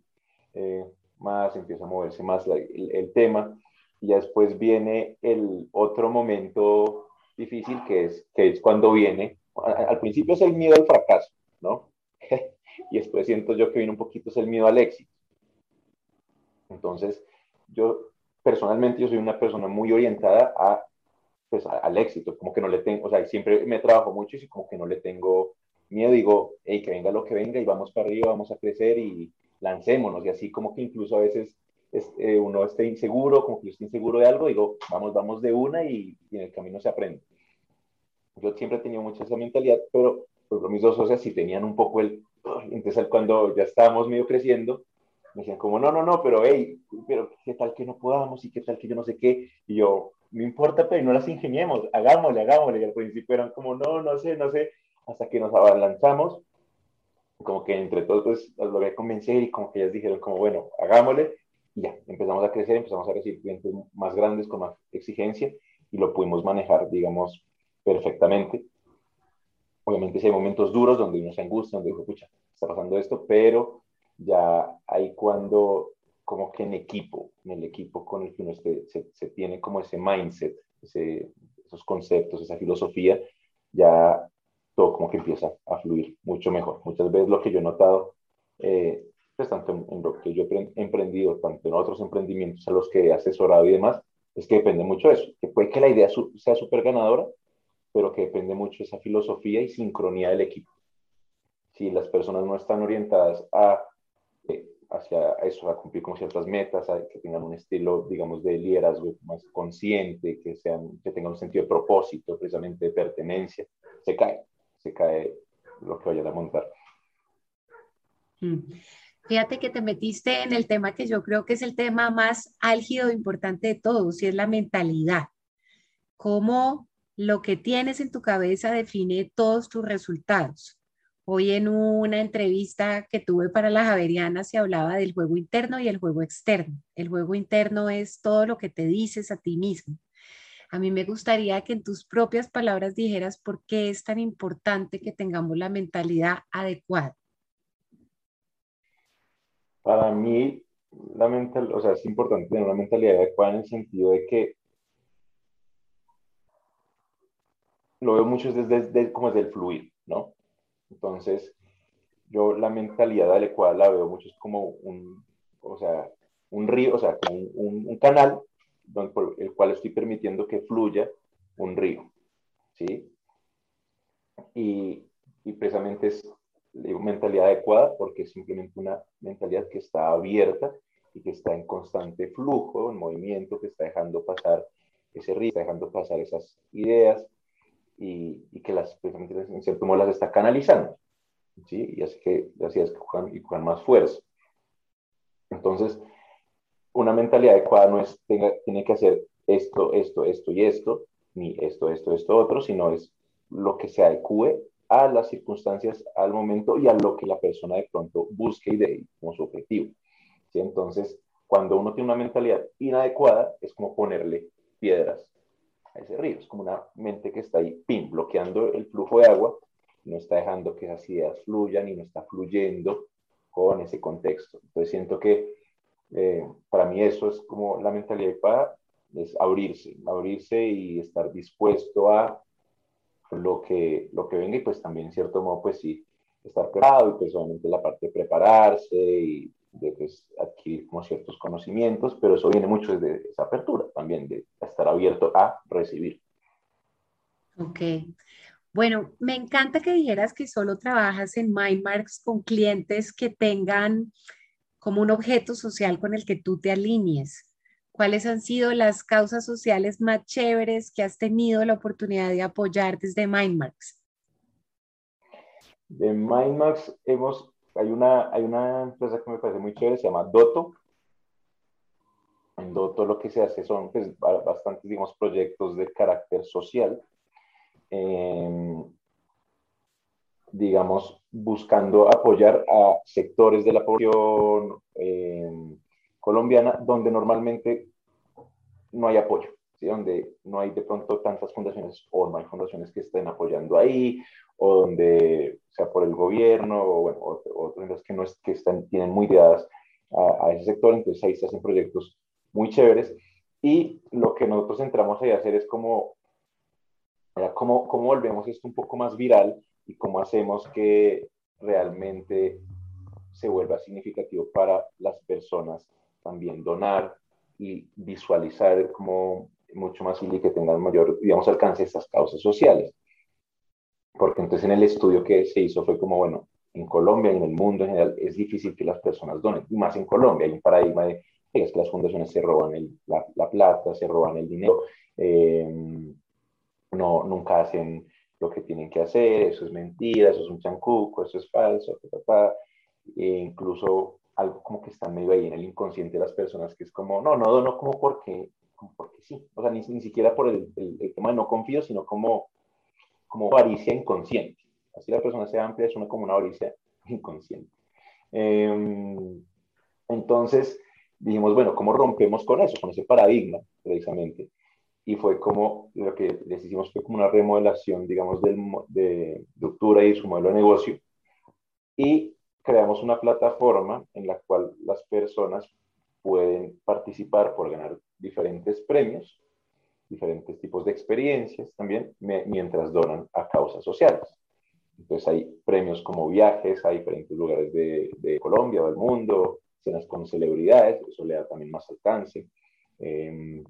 eh, más, empieza a moverse más el, el tema. Y ya después viene el otro momento difícil, que es, que es cuando viene al principio es el miedo al fracaso, ¿no? y después siento yo que viene un poquito es el miedo al éxito. Entonces, yo personalmente yo soy una persona muy orientada a, pues, al éxito, como que no le tengo, o sea, siempre me trabajo mucho y como que no le tengo miedo, digo, hey, que venga lo que venga y vamos para arriba, vamos a crecer y lancémonos, y así como que incluso a veces eh, uno esté inseguro, como que yo esté inseguro de algo, digo, vamos, vamos de una y, y en el camino se aprende yo siempre he tenido mucha esa mentalidad, pero pues, mis dos socios sí tenían un poco el, entonces cuando ya estábamos medio creciendo, me decían como, no, no, no, pero hey, pero qué tal que no podamos y qué tal que yo no sé qué, y yo, no importa, pero no las ingeniemos, hagámosle, hagámosle, y al principio eran como, no, no sé, no sé, hasta que nos lanzamos, como que entre todos pues las logré convencer y como que ellas dijeron como, bueno, hagámosle, y ya, empezamos a crecer, empezamos a recibir clientes más grandes con más exigencia y lo pudimos manejar, digamos, perfectamente. Obviamente si hay momentos duros donde uno se angustia, donde dice, pucha, está pasando esto, pero ya hay cuando, como que en equipo, en el equipo con el que uno se, se, tiene como ese mindset, esos conceptos, esa filosofía, ya todo como que empieza a fluir mucho mejor. Muchas veces lo que yo he notado, eh, pues tanto en, lo que yo he emprendido, tanto en otros emprendimientos a los que he asesorado y demás, es que depende mucho de eso, que puede que la idea sea súper ganadora, pero que depende mucho de esa filosofía y sincronía del equipo. Si las personas no están orientadas a, eh, hacia eso, a cumplir con ciertas metas, a que tengan un estilo, digamos, de liderazgo más consciente, que, sean, que tengan un sentido de propósito, precisamente de pertenencia, se cae, se cae lo que vayan a montar. Mm. Fíjate que te metiste en el tema que yo creo que es el tema más álgido e importante de todos, y es la mentalidad. ¿Cómo lo que tienes en tu cabeza define todos tus resultados. Hoy en una entrevista que tuve para la Javeriana se hablaba del juego interno y el juego externo. El juego interno es todo lo que te dices a ti mismo. A mí me gustaría que en tus propias palabras dijeras por qué es tan importante que tengamos la mentalidad adecuada. Para mí, la mental, o sea, es importante tener una mentalidad adecuada en el sentido de que lo veo mucho desde, desde como desde el fluir, ¿no? Entonces, yo la mentalidad adecuada la veo mucho como un, o sea, un río, o sea, como un, un, canal por el cual estoy permitiendo que fluya un río. ¿sí? Y, y precisamente es digo, mentalidad adecuada porque es simplemente una mentalidad que está abierta y que está en constante flujo, en movimiento, que está dejando pasar ese río, está dejando pasar esas ideas y, que las, precisamente en cierto modo las está canalizando. ¿sí? Y así que, así es que juegan, y juegan más fuerza. Entonces, una mentalidad adecuada no es, tenga, tiene que hacer esto, esto, esto y esto, ni esto, esto, esto, otro, sino es lo que se adecue a las circunstancias, al momento y a lo que la persona de pronto busque y de como su objetivo. ¿sí? Entonces, cuando uno tiene una mentalidad inadecuada, es como ponerle piedras a ese río. Es como una mente que está ahí, pim, bloqueando el flujo de agua, no está dejando que esas ideas fluyan y no está fluyendo con ese contexto. Entonces, siento que eh, para mí eso es como la mentalidad para es abrirse, abrirse y estar dispuesto a lo que, lo que venga y pues también en cierto modo pues sí, estar preparado y pues obviamente la parte de prepararse y de pues, adquirir como ciertos conocimientos, pero eso viene mucho desde esa apertura también, de estar abierto a recibir. Ok. Bueno, me encanta que dijeras que solo trabajas en MindMarks con clientes que tengan como un objeto social con el que tú te alinees. ¿Cuáles han sido las causas sociales más chéveres que has tenido la oportunidad de apoyar desde Mindmarks? De Mindmarks hemos, hay una, hay una empresa que me parece muy chévere, se llama Doto. En Doto lo que se hace son pues, bastantes, digamos, proyectos de carácter social. Em, digamos, buscando apoyar a sectores de la población, eh, colombiana, donde normalmente no hay apoyo, ¿sí? donde no hay de pronto tantas fundaciones o no hay fundaciones que estén apoyando ahí, o donde sea por el gobierno, o bueno, otras que, no es, que están, tienen muy ideadas a, ese sector, entonces ahí se hacen proyectos muy chéveres. Y lo que nosotros entramos a hacer es como, cómo, cómo volvemos esto un poco más viral y cómo hacemos que realmente se vuelva significativo para las personas también donar y visualizar como mucho más y que tengan mayor, digamos, alcance estas causas sociales. Porque entonces en el estudio que se hizo fue como, bueno, en Colombia y en el mundo en general es difícil que las personas donen, y más en Colombia hay un paradigma de es que las fundaciones se roban el, la, la, plata, se roban el dinero, eh, no, nunca hacen lo que tienen que hacer, eso es mentira, eso es un chancuco, eso es falso, e incluso algo como que está medio ahí en el inconsciente de las personas, que es como, no, no no como porque, como porque sí, o sea, ni, ni siquiera por el, el, tema de no confío, sino como, como avaricia inconsciente. Así la persona sea amplia, es una como una avaricia inconsciente. Em, entonces, dijimos, bueno, ¿cómo rompemos con eso, con ese paradigma, precisamente? Y fue como, lo que les hicimos fue como una remodelación, digamos, del, de, de y su modelo de negocio. Y creamos una plataforma en la cual las personas pueden participar por ganar diferentes premios, diferentes tipos de experiencias también, mientras donan a causas sociales. Entonces hay premios como viajes a diferentes lugares de, Colombia o del mundo, cenas con celebridades, eso le da también más alcance. Em,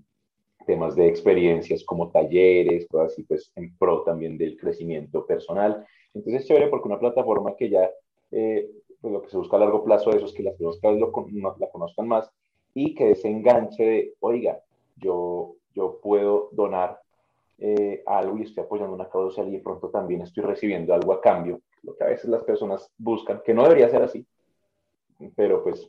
temas de experiencias como talleres, cosas así, pues en pro también del crecimiento personal. Entonces es chévere porque una plataforma que ya eh, pues lo que se busca a largo plazo de eso es que las personas lo, la conozcan más y que ese enganche de, oiga, yo, yo puedo donar eh, algo y estoy apoyando una causa y de pronto también estoy recibiendo algo a cambio, lo que a veces las personas buscan, que no debería ser así, pero pues,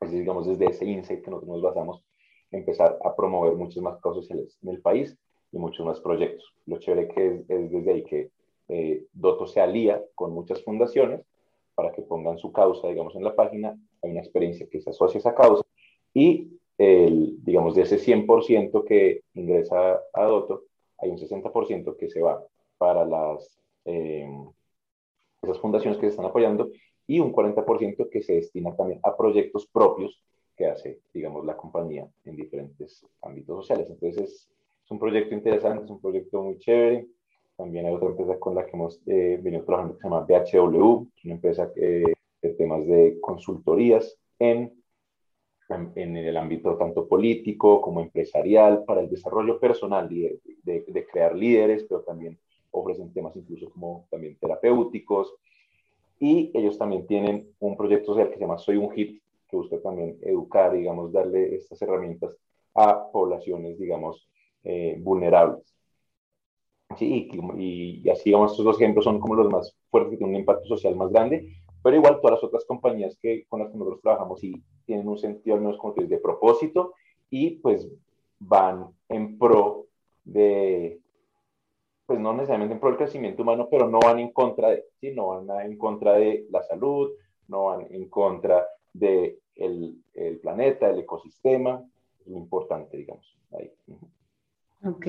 pues digamos desde ese insight que nosotros nos basamos, empezar a promover muchas más causas sociales en el país y muchos más proyectos. Lo chévere que es, es desde ahí que eh, Doto se alía con muchas fundaciones para que pongan su causa, digamos, en la página, hay una experiencia que se asocia a esa causa y, el, digamos, de ese 100% que ingresa a Doto, hay un 60% que se va para las, eh, esas fundaciones que se están apoyando y un 40% que se destina también a proyectos propios que hace, digamos, la compañía en diferentes ámbitos sociales. Entonces, es, un proyecto interesante, es un proyecto muy chévere. También hay otra empresa con la que hemos eh, venido trabajando que se llama BHW, una empresa que, de temas de consultorías en en, el ámbito tanto político como empresarial, para el desarrollo personal de, de, crear líderes, pero también ofrecen temas incluso como también terapéuticos. Y ellos también tienen un proyecto social que se llama Soy un Hit, que busca también educar, digamos, darle estas herramientas a poblaciones, digamos, eh, vulnerables. Sí, y, y, así, digamos, estos dos ejemplos son como los más fuertes que tienen un impacto social más grande, pero igual todas las otras compañías que, con las que nosotros trabajamos y tienen un sentido al menos como de propósito y pues van en pro de, pues no necesariamente en pro del crecimiento humano, pero no van en contra de, ¿sí? no van en contra de la salud, no van en contra de el, planeta, el ecosistema, es lo importante, digamos. Ahí. Ok.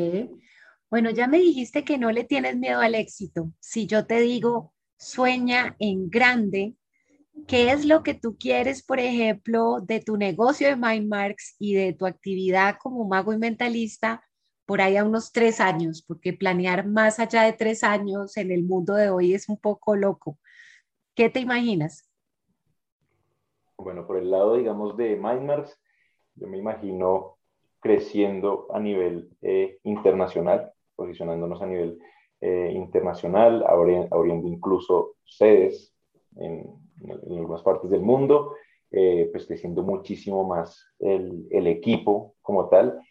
Bueno, ya me dijiste que no le tienes miedo al éxito. Si yo te digo, sueña en grande, ¿qué es lo que tú quieres, por ejemplo, de tu negocio de Mindmarks y de tu actividad como mago y mentalista por ahí a unos tres años? Porque planear más allá de tres años en el mundo de hoy es un poco loco. ¿Qué te imaginas? Bueno, por el lado, digamos, de Mindmarks, yo me imagino creciendo a nivel eh, internacional posicionándonos a nivel eh, internacional, abriendo, incluso sedes en, algunas partes del mundo, eh, pues creciendo muchísimo más el, equipo como tal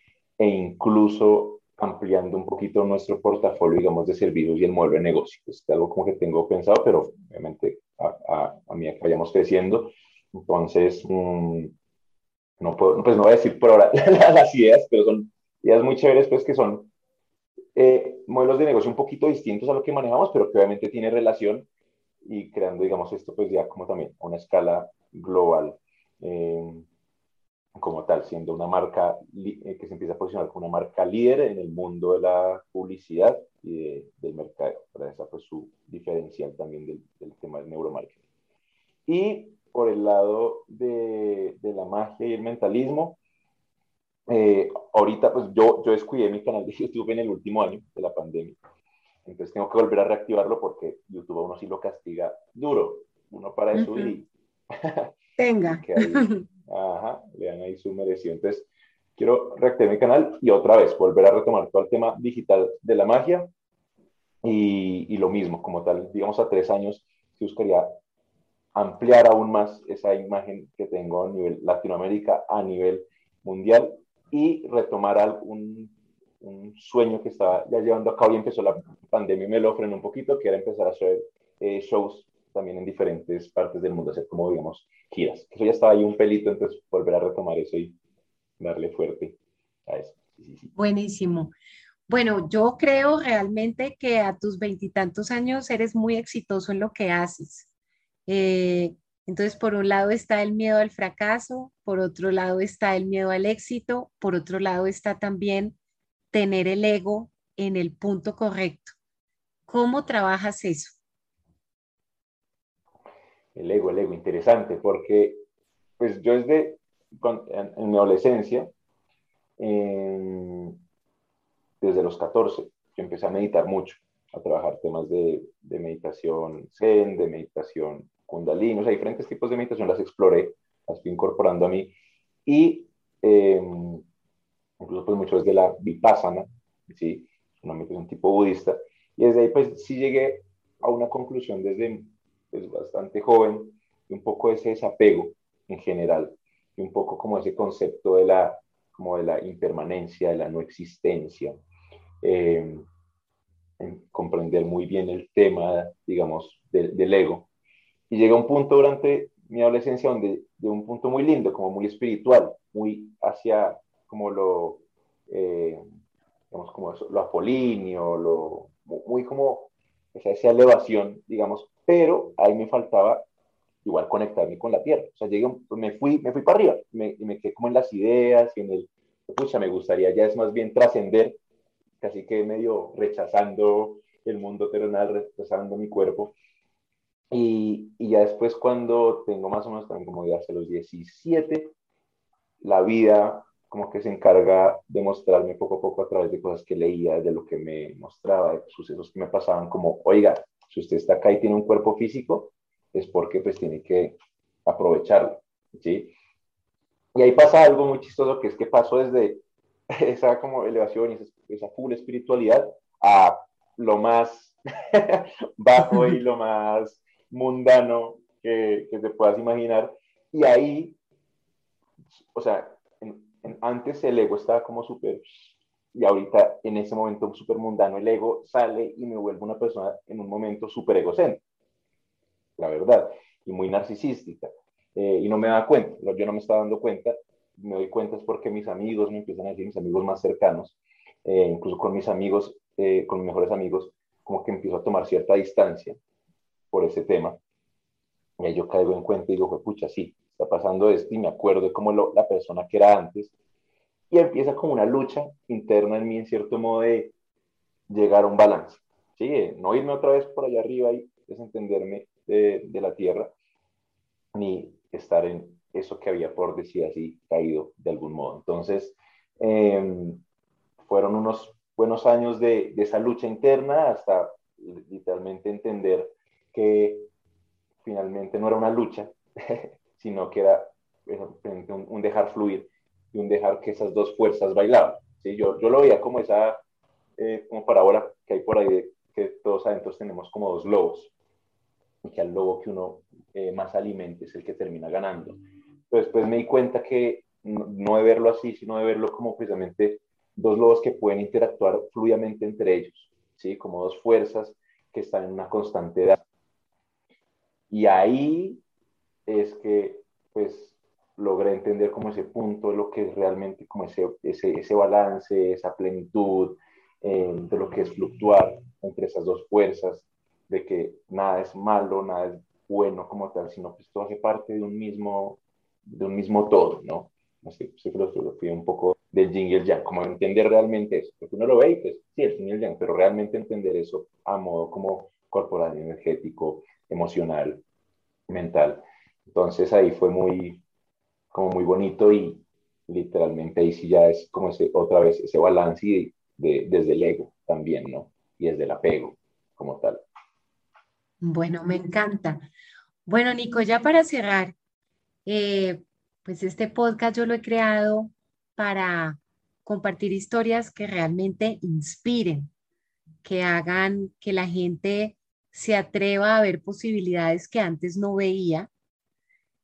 e incluso ampliando un poquito nuestro portafolio, digamos, de servicios y el modelo de negocio. Es algo como que tengo pensado, pero obviamente a, a, a medida que vayamos creciendo, entonces, mm, no puedo, pues no voy a decir por ahora las ideas, pero son ideas muy chéveres, pues que son eh, modelos de negocio un poquito distintos a lo que manejamos, pero que obviamente tiene relación y creando, digamos, esto pues ya como también a una escala global eh, como tal, siendo una marca eh, que se empieza a posicionar como una marca líder en el mundo de la publicidad y del mercado, para esa pues su diferencial también del, del, tema del neuromarketing. Y por el lado de, de la magia y el mentalismo, eh, ahorita, pues yo, yo descuidé mi canal de YouTube en el último año de la pandemia. Entonces tengo que volver a reactivarlo porque YouTube a uno sí lo castiga duro. Uno para eso y... Tenga. ajá, le dan ahí su merecido. Entonces, quiero reactivar mi canal y otra vez volver a retomar todo el tema digital de la magia. Y, y lo mismo, como tal, digamos a tres años, si buscaría ampliar aún más esa imagen que tengo a nivel Latinoamérica, a nivel mundial y retomar un, un, sueño que estaba ya llevando a cabo y empezó la pandemia y me lo frenó un poquito, que era empezar a hacer eh, shows también en diferentes partes del mundo, hacer como, digamos, giras. Eso ya estaba ahí un pelito, entonces volver a retomar eso y darle fuerte a eso. Buenísimo. Bueno, yo creo realmente que a tus veintitantos años eres muy exitoso en lo que haces. Eh, entonces, por un lado está el miedo al fracaso, por otro lado está el miedo al éxito, por otro lado está también tener el ego en el punto correcto. ¿Cómo trabajas eso? El ego, el ego, interesante, porque pues yo desde en, mi adolescencia, desde los 14, yo empecé a meditar mucho, a trabajar temas de, de meditación zen, de meditación kundalini, o sea, diferentes tipos de meditación las exploré, las fui incorporando a mí y eh, incluso pues mucho desde la vipassana, ¿sí? una meditación tipo budista, y desde ahí pues sí llegué a una conclusión desde pues, bastante joven, y un poco ese desapego en general, y un poco como ese concepto de la, como de la impermanencia, de la no existencia, eh, comprender muy bien el tema, digamos, del, del ego, y llega un punto durante mi adolescencia donde de un punto muy lindo, como muy espiritual, muy hacia como lo, eh, digamos, como lo apolíneo, lo, muy como esa elevación, digamos, pero ahí me faltaba igual conectarme con la tierra. O sea, llegué, me, fui, me fui para arriba, me, me quedé como en las ideas y en el, pucha, me gustaría ya es más bien trascender, casi que medio rechazando el mundo terrenal, rechazando mi cuerpo y, y, ya después cuando tengo más o menos también como ya hace los 17, la vida como que se encarga de mostrarme poco a poco a través de cosas que leía, de lo que me mostraba, de sucesos que me pasaban, como, oiga, si usted está acá y tiene un cuerpo físico, es porque pues tiene que aprovecharlo, ¿sí? Y ahí pasa algo muy chistoso que es que pasó desde esa como elevación y esa, esa full espiritualidad a lo más bajo y lo más mundano que, que, te puedas imaginar. Y ahí, o sea, antes el ego estaba como súper, y ahorita en ese momento súper mundano, el ego sale y me vuelve una persona en un momento súper egocéntrica, la verdad, y muy narcisística. Eh, y no me da cuenta, yo no me estaba dando cuenta, me doy cuenta es porque mis amigos me empiezan a decir, mis amigos más cercanos, eh, incluso con mis amigos, eh, con mis mejores amigos, como que empiezo a tomar cierta distancia por ese tema. Y ahí yo caigo en cuenta y digo, pucha, sí, está pasando esto y me acuerdo de cómo la persona que era antes. Y empieza como una lucha interna en mí, en cierto modo, de llegar a un balance. ¿sí? No irme otra vez por allá arriba y desentenderme de, de la tierra, ni estar en eso que había, por decir así, caído de algún modo. Entonces, eh, fueron unos buenos años de, de, esa lucha interna hasta literalmente entender que finalmente no era una lucha, sino que era un, un, dejar fluir y un dejar que esas dos fuerzas bailaban. ¿sí? Yo, yo lo veía como esa eh, como parábola que hay por ahí que todos adentro tenemos como dos lobos y que al lobo que uno eh, más alimente es el que termina ganando. Pero después me di cuenta que no, no de verlo así, sino de verlo como precisamente dos lobos que pueden interactuar fluidamente entre ellos, ¿sí? como dos fuerzas que están en una constante edad. Y ahí es que pues logré entender como ese punto, lo que es realmente como ese, ese, ese balance, esa plenitud, eh, de lo que es fluctuar entre esas dos fuerzas, de que nada es malo, nada es bueno como tal, sino que todo hace parte de un mismo, de un mismo todo, ¿no? Así, sí, filosofía un poco del yin y el yang, como entender realmente eso, porque uno lo ve y pues sí, el yin y el yang, pero realmente entender eso a modo como corporal, energético, emocional, mental. Entonces ahí fue muy, como muy bonito y literalmente ahí sí ya es como ese, otra vez ese balance de, desde el ego también, ¿no? Y desde el apego como tal. Bueno, me encanta. Bueno, Nico, ya para cerrar, eh, pues este podcast yo lo he creado para compartir historias que realmente inspiren, que hagan que la gente se atreva a ver posibilidades que antes no veía,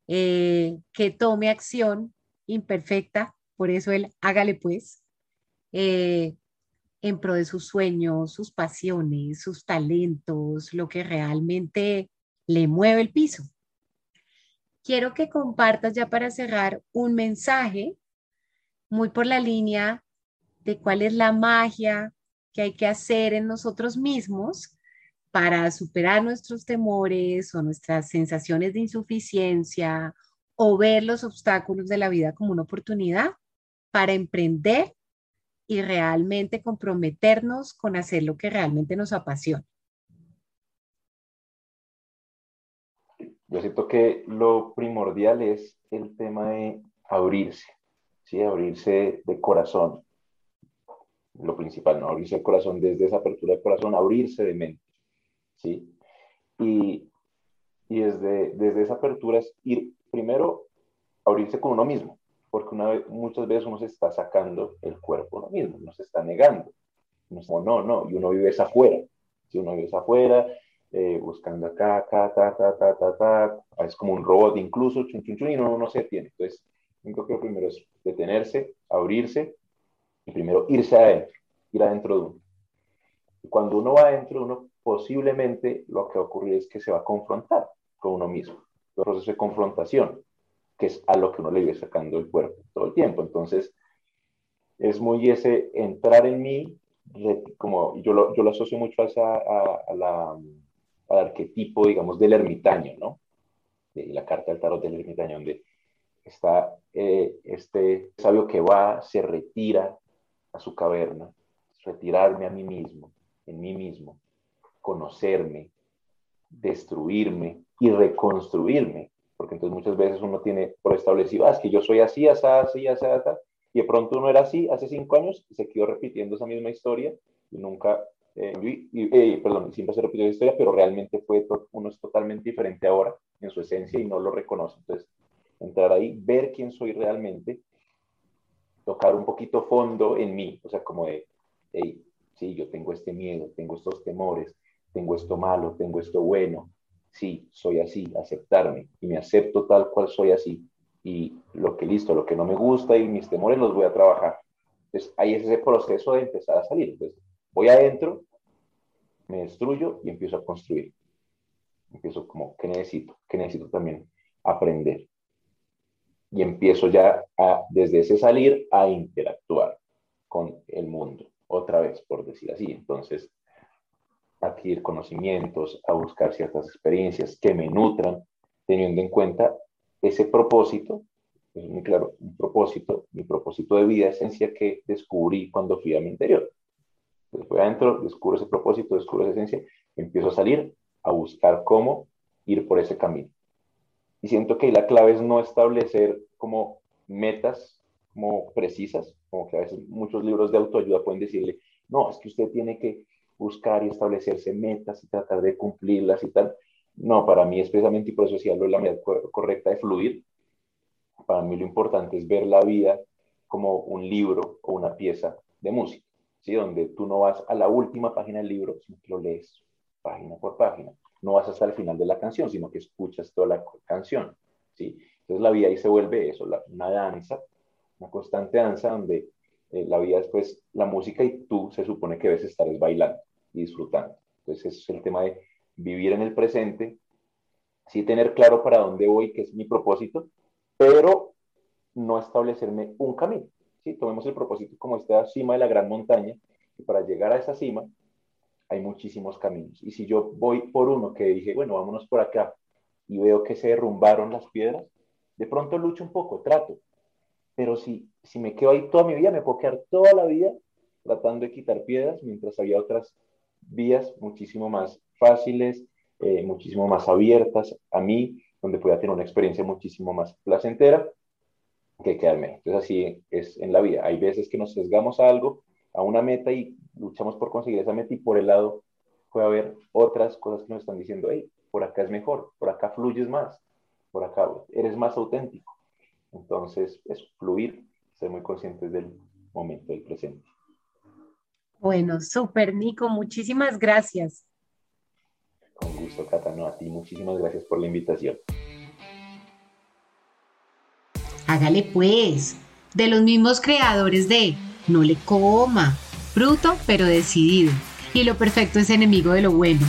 eh, que tome acción imperfecta, por eso él hágale pues, eh, en pro de sus sueños, sus pasiones, sus talentos, lo que realmente le mueve el piso. Quiero que compartas ya para cerrar un mensaje muy por la línea de cuál es la magia que hay que hacer en nosotros mismos para superar nuestros temores o nuestras sensaciones de insuficiencia o ver los obstáculos de la vida como una oportunidad para emprender y realmente comprometernos con hacer lo que realmente nos apasiona. Yo siento que lo primordial es el tema de abrirse, ¿sí? abrirse de corazón. Lo principal, abrirse de corazón desde esa apertura de corazón, abrirse de mente. ¿Sí? Y, y desde, desde esa apertura es ir primero abrirse con uno mismo, porque una vez, muchas veces uno se está sacando el cuerpo uno mismo, uno se está negando. Uno no, no, y uno vive esa afuera. Si uno vive esa afuera, eh, buscando acá, acá, ta, ta, ta, ta, ta, es como un robot incluso, chun, chun, chun, y no, no se detiene. Entonces, yo creo que primero es detenerse, abrirse, y primero irse adentro, ir adentro de uno. Y cuando uno va adentro de uno, posiblemente lo que va a ocurrir es que se va a confrontar con uno mismo. El proceso de confrontación, que es a lo que uno le vive sacando el cuerpo todo el tiempo. Entonces, es muy ese entrar en mí, como yo lo, yo lo asocio mucho a, esa, la, al arquetipo, digamos, del ermitaño, ¿no? De la carta del tarot del ermitaño, donde está eh, este sabio que va, se retira a su caverna, retirarme a mí mismo, en mí mismo, conocerme, destruirme y reconstruirme porque entonces muchas veces uno tiene por establecido, ah, es que yo soy así, así, así, así, así, y de pronto uno era así hace cinco años y se quedó repitiendo esa misma historia y nunca, eh, eh, perdón, siempre se repitió esa historia, pero realmente fue uno es totalmente diferente ahora en su esencia y no lo reconoce. Entonces, entrar ahí, ver quién soy realmente, tocar un poquito fondo en mí, o sea, como de, hey, sí, yo tengo este miedo, tengo estos temores, tengo esto malo, tengo esto bueno, sí, soy así, aceptarme y me acepto tal cual soy así y lo que listo, lo que no me gusta y mis temores los voy a trabajar. Entonces, ahí es ese proceso de empezar a salir. Entonces, voy adentro, me destruyo y empiezo a construir. Empiezo como, ¿qué necesito? ¿Qué necesito también aprender? Y empiezo ya a, desde ese salir a interactuar con el mundo, otra vez, por decir así. Entonces, adquirir conocimientos, a buscar ciertas experiencias que me nutran, teniendo en cuenta ese propósito, es muy claro, un propósito, mi propósito de vida, esencia que descubrí cuando fui a mi interior. Después adentro, descubro ese propósito, descubro esa esencia, empiezo a salir a buscar cómo ir por ese camino. Y siento que la clave es no establecer como metas como precisas, como que a veces muchos libros de autoayuda pueden decirle, no, es que usted tiene que buscar y establecerse metas y tratar de cumplirlas y tal. No, para mí es precisamente, y por eso decía, la medida correcta de fluir. Para mí lo importante es ver la vida como un libro o una pieza de música, ¿sí? Donde tú no vas a la última página del libro, sino que lo lees página por página. No vas hasta el final de la canción, sino que escuchas toda la canción, ¿sí? Entonces la vida ahí se vuelve eso, una danza, una constante danza donde eh, la vida es pues la música y tú se supone que debes estar bailando disfrutando. Entonces es el tema de vivir en el presente, sí tener claro para dónde voy, que es mi propósito, pero no establecerme un camino. ¿sí? Tomemos el propósito como esta cima de la gran montaña, y para llegar a esa cima hay muchísimos caminos. Y si yo voy por uno que dije, bueno, vámonos por acá, y veo que se derrumbaron las piedras, de pronto lucho un poco, trato. Pero si, si me quedo ahí toda mi vida, me puedo quedar toda la vida tratando de quitar piedras, mientras había otras vías muchísimo más fáciles, eh, muchísimo más abiertas a mí, donde pueda tener una experiencia muchísimo más placentera que quedarme. Entonces así es en la vida. Hay veces que nos sesgamos a algo, a una meta y luchamos por conseguir esa meta y por el lado puede haber otras cosas que nos están diciendo, hey, por acá es mejor, por acá fluyes más, por acá eres más auténtico. Entonces, es fluir, ser muy conscientes del momento, del presente. Bueno, súper, Nico, muchísimas gracias. Con gusto, Catano, a ti muchísimas gracias por la invitación. Hágale pues, de los mismos creadores de No le coma, bruto pero decidido, y lo perfecto es enemigo de lo bueno.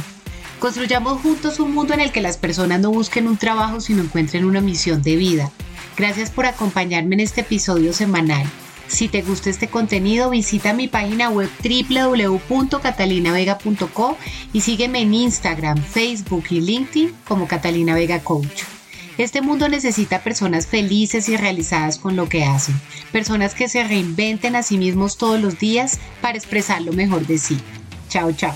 Construyamos juntos un mundo en el que las personas no busquen un trabajo sino encuentren una misión de vida. Gracias por acompañarme en este episodio semanal. Si te gusta este contenido, visita mi página web www.catalinavega.co y sígueme en Instagram, Facebook y LinkedIn como Catalina Vega Coach. Este mundo necesita personas felices y realizadas con lo que hacen, personas que se reinventen a sí mismos todos los días para expresar lo mejor de sí. Chao, chao.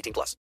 18 plus.